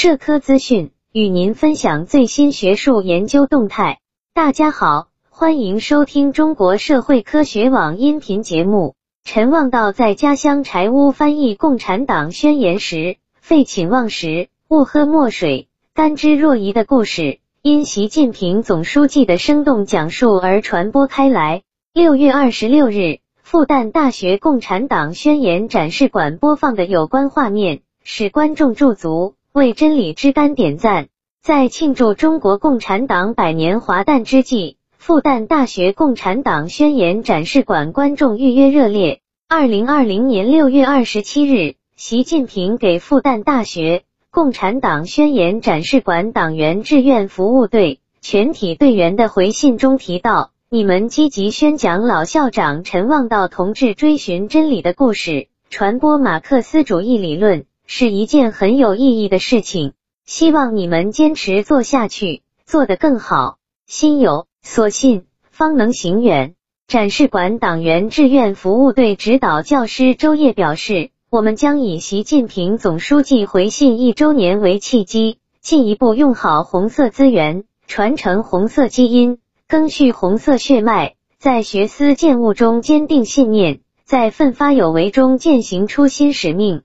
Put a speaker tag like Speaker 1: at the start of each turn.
Speaker 1: 社科资讯，与您分享最新学术研究动态。大家好，欢迎收听中国社会科学网音频节目。陈望道在家乡柴屋翻译《共产党宣言》时，废寝忘食，勿喝墨水，甘之若饴的故事，因习近平总书记的生动讲述而传播开来。六月二十六日。复旦大学共产党宣言展示馆播放的有关画面，使观众驻足为真理之杆点赞。在庆祝中国共产党百年华诞之际，复旦大学共产党宣言展示馆观众预约热烈。二零二零年六月二十七日，习近平给复旦大学共产党宣言展示馆党员志愿服务队全体队员的回信中提到。你们积极宣讲老校长陈望道同志追寻真理的故事，传播马克思主义理论，是一件很有意义的事情。希望你们坚持做下去，做得更好。心有所信，方能行远。展示馆党员志愿服务队指导教师周烨表示：“我们将以习近平总书记回信一周年为契机，进一步用好红色资源，传承红色基因。”赓续红色血脉，在学思践悟中坚定信念，在奋发有为中践行初心使命，